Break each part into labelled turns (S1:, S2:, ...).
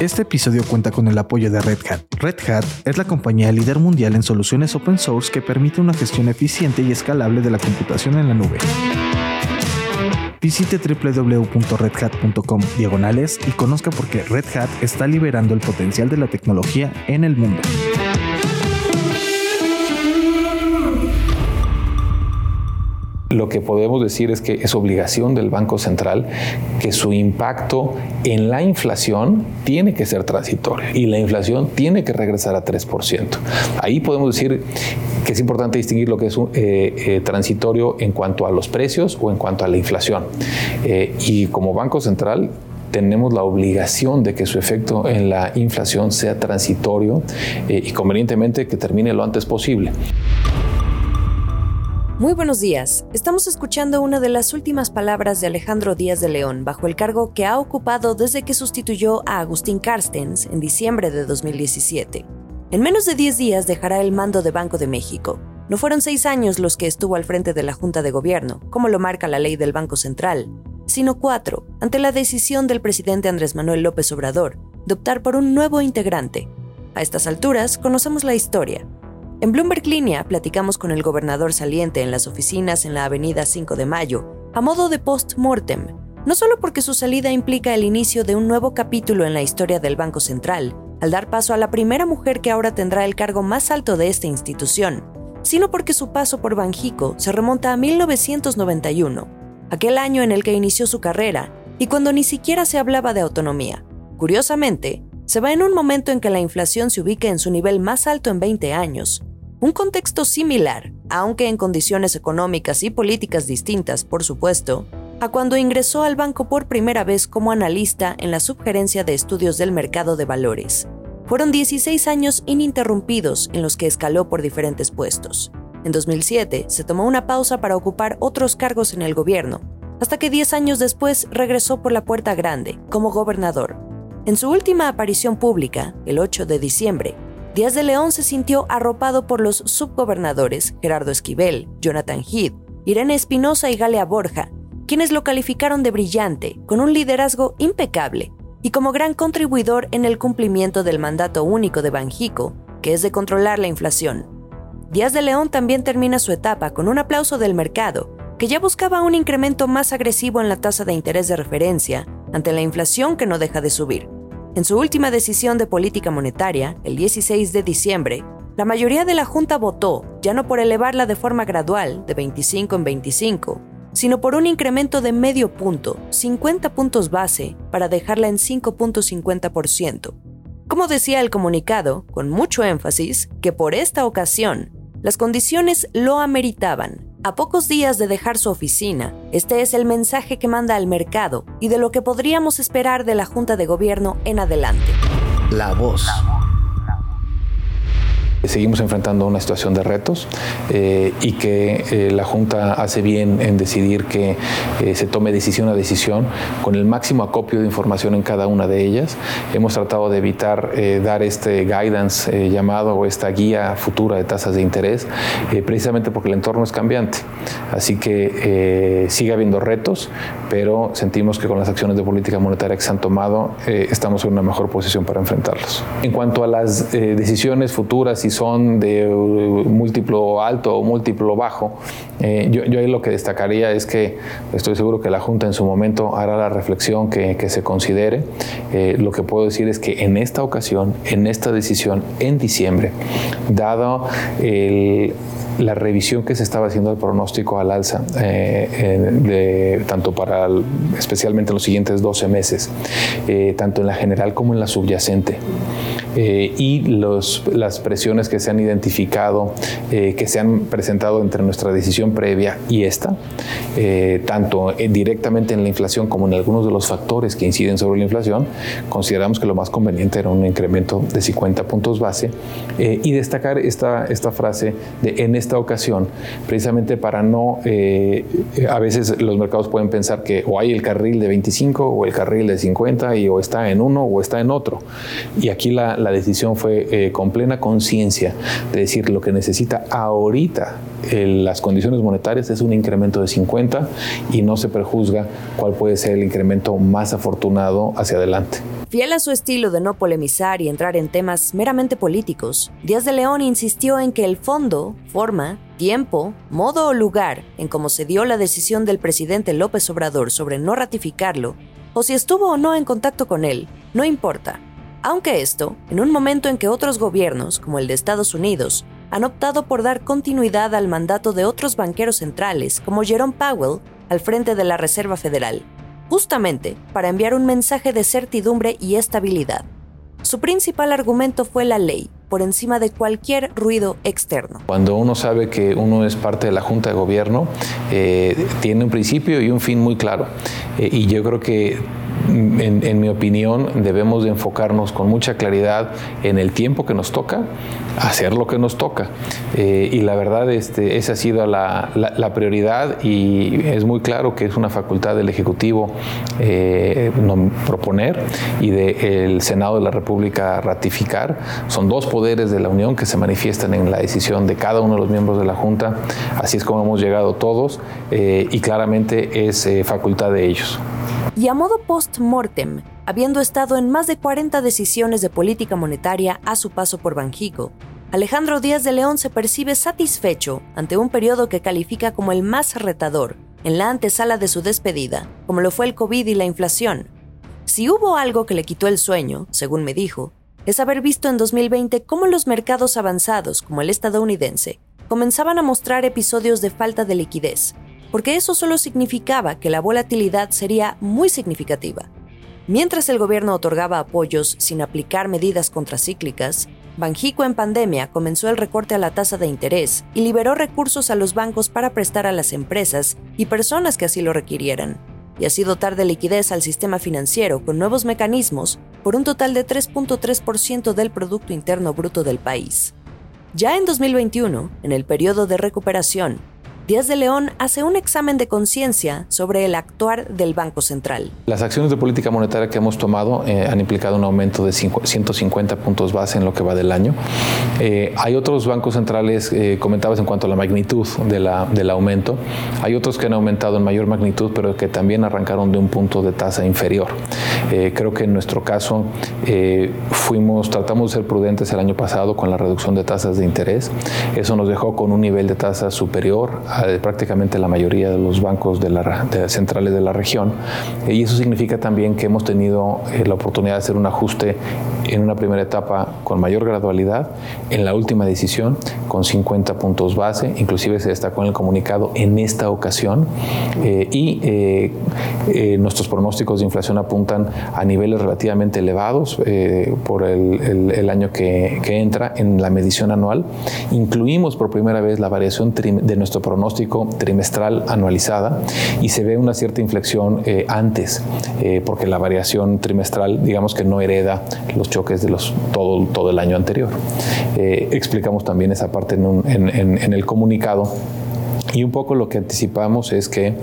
S1: Este episodio cuenta con el apoyo de Red Hat. Red Hat es la compañía líder mundial en soluciones open source que permite una gestión eficiente y escalable de la computación en la nube. Visite www.redhat.com diagonales y conozca por qué Red Hat está liberando el potencial de la tecnología en el mundo.
S2: Lo que podemos decir es que es obligación del Banco Central que su impacto en la inflación tiene que ser transitorio y la inflación tiene que regresar a 3%. Ahí podemos decir que es importante distinguir lo que es eh, eh, transitorio en cuanto a los precios o en cuanto a la inflación. Eh, y como Banco Central tenemos la obligación de que su efecto en la inflación sea transitorio y convenientemente que termine lo antes posible.
S3: Muy buenos días. Estamos escuchando una de las últimas palabras de Alejandro Díaz de León bajo el cargo que ha ocupado desde que sustituyó a Agustín Carstens en diciembre de 2017. En menos de 10 días dejará el mando de Banco de México. No fueron seis años los que estuvo al frente de la Junta de Gobierno, como lo marca la ley del Banco Central, sino cuatro, ante la decisión del presidente Andrés Manuel López Obrador de optar por un nuevo integrante. A estas alturas conocemos la historia, en Bloomberg Línea platicamos con el gobernador saliente en las oficinas en la avenida 5 de Mayo, a modo de post-mortem, no solo porque su salida implica el inicio de un nuevo capítulo en la historia del Banco Central, al dar paso a la primera mujer que ahora tendrá el cargo más alto de esta institución, sino porque su paso por Banjico se remonta a 1991, aquel año en el que inició su carrera y cuando ni siquiera se hablaba de autonomía. Curiosamente, se va en un momento en que la inflación se ubica en su nivel más alto en 20 años. Un contexto similar, aunque en condiciones económicas y políticas distintas, por supuesto, a cuando ingresó al banco por primera vez como analista en la subgerencia de estudios del mercado de valores. Fueron 16 años ininterrumpidos en los que escaló por diferentes puestos. En 2007 se tomó una pausa para ocupar otros cargos en el gobierno, hasta que 10 años después regresó por la puerta grande como gobernador. En su última aparición pública, el 8 de diciembre, Díaz de León se sintió arropado por los subgobernadores Gerardo Esquivel, Jonathan Heath, Irene Espinosa y Galea Borja, quienes lo calificaron de brillante, con un liderazgo impecable y como gran contribuidor en el cumplimiento del mandato único de Banjico, que es de controlar la inflación. Díaz de León también termina su etapa con un aplauso del mercado, que ya buscaba un incremento más agresivo en la tasa de interés de referencia ante la inflación que no deja de subir. En su última decisión de política monetaria, el 16 de diciembre, la mayoría de la Junta votó, ya no por elevarla de forma gradual, de 25 en 25, sino por un incremento de medio punto, 50 puntos base, para dejarla en 5.50%. Como decía el comunicado, con mucho énfasis, que por esta ocasión, las condiciones lo ameritaban a pocos días de dejar su oficina, este es el mensaje que manda al mercado y de lo que podríamos esperar de la Junta de Gobierno en adelante.
S1: La voz.
S2: Seguimos enfrentando una situación de retos eh, y que eh, la Junta hace bien en decidir que eh, se tome decisión a decisión con el máximo acopio de información en cada una de ellas. Hemos tratado de evitar dar este guidance llamado o esta guía futura de tasas de interés precisamente porque el entorno es cambiante. Así que sigue habiendo retos, pero sentimos que con las acciones de política monetaria que se han tomado estamos en una mejor posición para enfrentarlos. En cuanto a las decisiones futuras y son de múltiplo alto o múltiplo bajo. Eh, yo, ahí lo que destacaría es que estoy seguro que la Junta en su momento hará la reflexión que, se considere. Eh, lo que puedo decir es que en esta ocasión, en esta decisión, en diciembre, dado el la revisión que se estaba haciendo del pronóstico al alza, eh, de, tanto para, especialmente en los siguientes 12 meses, tanto en la general como en la subyacente, eh, y los, las presiones que se han identificado, eh, que se han presentado entre nuestra decisión previa y esta, eh, tanto directamente en la inflación como en algunos de los factores que inciden sobre la inflación, consideramos que lo más conveniente era un incremento de 50 puntos base y destacar esta, esta frase de en esta ocasión, precisamente para no, a veces los mercados pueden pensar que o hay el carril de 25 o el carril de 50 y o está en uno o está en otro. Y aquí la la decisión fue eh, con plena conciencia de decir lo que necesita ahorita las condiciones monetarias es un incremento de 50 y no se prejuzga cuál puede ser el incremento más afortunado hacia adelante.
S3: Fiel a su estilo de no polemizar y entrar en temas meramente políticos, Díaz de León insistió en que el fondo, forma, tiempo, modo o lugar en cómo se dio la decisión del presidente López Obrador sobre no ratificarlo, o si estuvo o no en contacto con él, no importa. Aunque esto, en un momento en que otros gobiernos, como el de Estados Unidos, han optado por dar continuidad al mandato de otros banqueros centrales, como Jerome Powell, al frente de la Reserva Federal, justamente para enviar un mensaje de certidumbre y estabilidad. Su principal argumento fue la ley, por encima de cualquier ruido externo.
S2: Cuando uno sabe que uno es parte de la Junta de Gobierno, eh, tiene un principio y un fin muy claro. Eh, y yo creo que en, mi opinión, debemos de enfocarnos con mucha claridad en el tiempo que nos toca, hacer lo que nos toca. Eh, y la verdad, este, esa ha sido la, prioridad y es muy claro que es una facultad del Ejecutivo eh, proponer y del Senado de la República ratificar. Son dos poderes de la Unión que se manifiestan en la decisión de cada uno de los miembros de la Junta. Así es como hemos llegado todos eh, y claramente es facultad de ellos.
S3: Y a modo post-mortem, habiendo estado en más de 40 decisiones de política monetaria a su paso por Banjico, Alejandro Díaz de León se percibe satisfecho ante un periodo que califica como el más retador en la antesala de su despedida, como lo fue el COVID y la inflación. Si hubo algo que le quitó el sueño, según me dijo, es haber visto en 2020 cómo los mercados avanzados, como el estadounidense, comenzaban a mostrar episodios de falta de liquidez, porque eso solo significaba que la volatilidad sería muy significativa. Mientras el gobierno otorgaba apoyos sin aplicar medidas contracíclicas, Banjico en pandemia comenzó el recorte a la tasa de interés y liberó recursos a los bancos para prestar a las empresas y personas que así lo requirieran, y así dotar de liquidez al sistema financiero con nuevos mecanismos por un total de 3.3% del Producto Interno Bruto del país. Ya en 2021, en el periodo de recuperación, Díaz de León hace un examen de conciencia sobre el actuar del Banco Central.
S2: Las acciones de política monetaria que hemos tomado eh, han implicado un aumento de 150 puntos base en lo que va del año. Eh, hay otros bancos centrales, eh, comentabas en cuanto a la magnitud del aumento, hay otros que han aumentado en mayor magnitud, pero que también arrancaron de un punto de tasa inferior. creo que en nuestro caso fuimos, tratamos de ser prudentes el año pasado con la reducción de tasas de interés. Eso nos dejó con un nivel de tasa superior prácticamente la mayoría de los bancos centrales de la región. Y eso significa también que hemos tenido eh, la oportunidad de hacer un ajuste en una primera etapa con mayor gradualidad, en la última decisión con 50 puntos base, inclusive se destacó en el comunicado en esta ocasión, eh, y eh, nuestros pronósticos de inflación apuntan a niveles relativamente elevados por el, año que, que, entra en la medición anual. Incluimos por primera vez la variación de nuestro pronóstico trimestral anualizada y se ve una cierta inflexión eh, antes, eh, porque la variación trimestral, digamos que no hereda los choques de los, todo, todo el año anterior. Eh, explicamos también esa parte en, el comunicado. Y un poco lo que anticipamos es que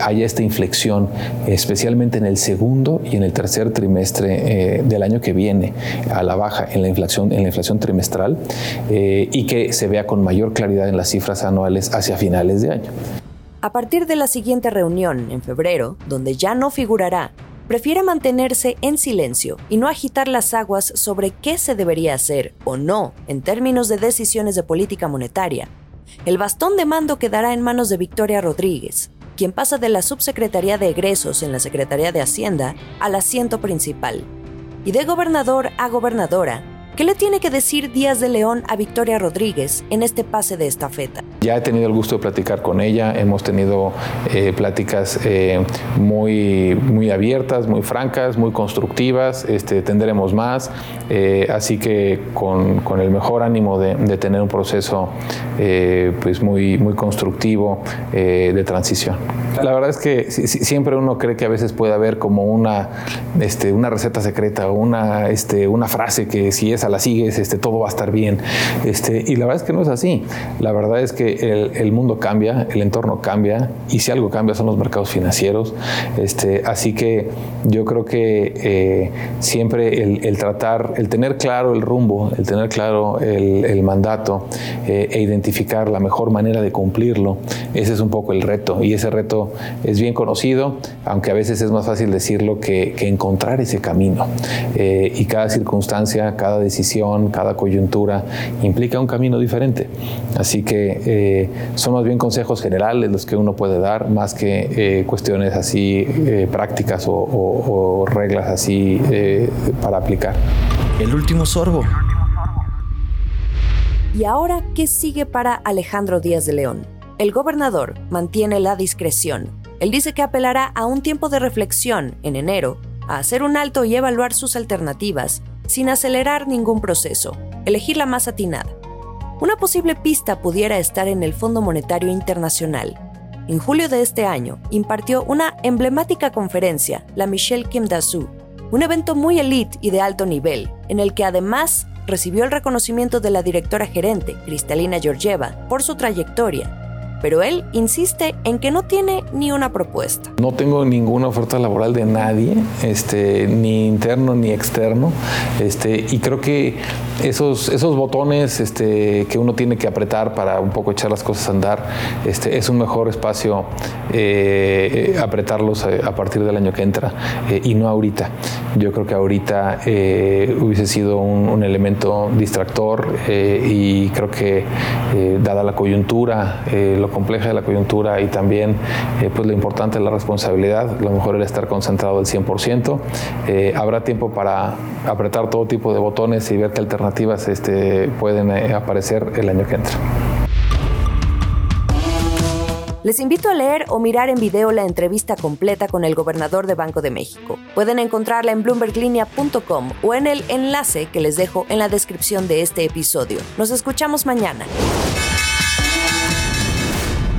S2: haya esta inflexión, especialmente en el segundo y en el tercer trimestre del año que viene, a la baja en la inflación, en la inflación trimestral, y que se vea con mayor claridad en las cifras anuales hacia finales de año.
S3: A partir de la siguiente reunión, en febrero, donde ya no figurará, prefiere mantenerse en silencio y no agitar las aguas sobre qué se debería hacer o no en términos de decisiones de política monetaria, el bastón de mando quedará en manos de Victoria Rodríguez, quien pasa de la subsecretaría de egresos en la Secretaría de Hacienda al asiento principal. Y de gobernador a gobernadora, ¿Qué le tiene que decir Díaz de León a Victoria Rodríguez en este pase de estafeta?
S2: Ya he tenido el gusto de platicar con ella, hemos tenido eh, pláticas eh, muy, muy abiertas, muy francas, muy constructivas, este, tendremos más, eh, así que con, con, el mejor ánimo de, de tener un proceso pues muy, muy constructivo de transición. La verdad es que siempre uno cree que a veces puede haber como una, este, una receta secreta o una, este, una frase que si es esa la sigues, este, todo va a estar bien. Este, y la verdad es que no es así. La verdad es que el, mundo cambia, el entorno cambia, y si algo cambia son los mercados financieros. Este, así que yo creo que eh, siempre el, tratar, el tener claro el rumbo, el tener claro el, mandato eh, e identificar la mejor manera de cumplirlo, ese es un poco el reto. Y ese reto es bien conocido, aunque a veces es más fácil decirlo que, encontrar ese camino. Eh, y cada circunstancia, cada decisión, cada coyuntura implica un camino diferente. Así que son más bien consejos generales los que uno puede dar, más que cuestiones así prácticas o reglas así para aplicar.
S1: El último sorbo.
S3: ¿Y ahora qué sigue para Alejandro Díaz de León? El gobernador mantiene la discreción. Él dice que apelará a un tiempo de reflexión en enero, a hacer un alto y evaluar sus alternativas, sin acelerar ningún proceso, elegir la más atinada. Una posible pista pudiera estar en el Fondo Monetario Internacional. En julio de este año, impartió una emblemática conferencia, la Michelle Kim Dasu, un evento muy elite y de alto nivel, en el que además recibió el reconocimiento de la directora gerente, Cristalina Georgieva, por su trayectoria pero él insiste en que no tiene ni una propuesta.
S2: No tengo ninguna oferta laboral de nadie, este, ni interno ni externo, este, y creo que esos, esos botones este, que uno tiene que apretar para un poco echar las cosas a andar, este, es un mejor espacio eh, apretarlos a, partir del año que entra eh, y no ahorita. Yo creo que ahorita eh, hubiese sido un, un elemento distractor y creo que dada la coyuntura, lo compleja de la coyuntura y también eh, pues lo importante es la responsabilidad, lo mejor era estar concentrado al 100%. Eh, habrá tiempo para apretar todo tipo de botones y ver qué alternativas este, pueden eh, aparecer el año que entra.
S3: Les invito a leer o mirar en video la entrevista completa con el gobernador de Banco de México. Pueden encontrarla en bloomberglinea.com o en el enlace que les dejo en la descripción de este episodio. Nos escuchamos mañana.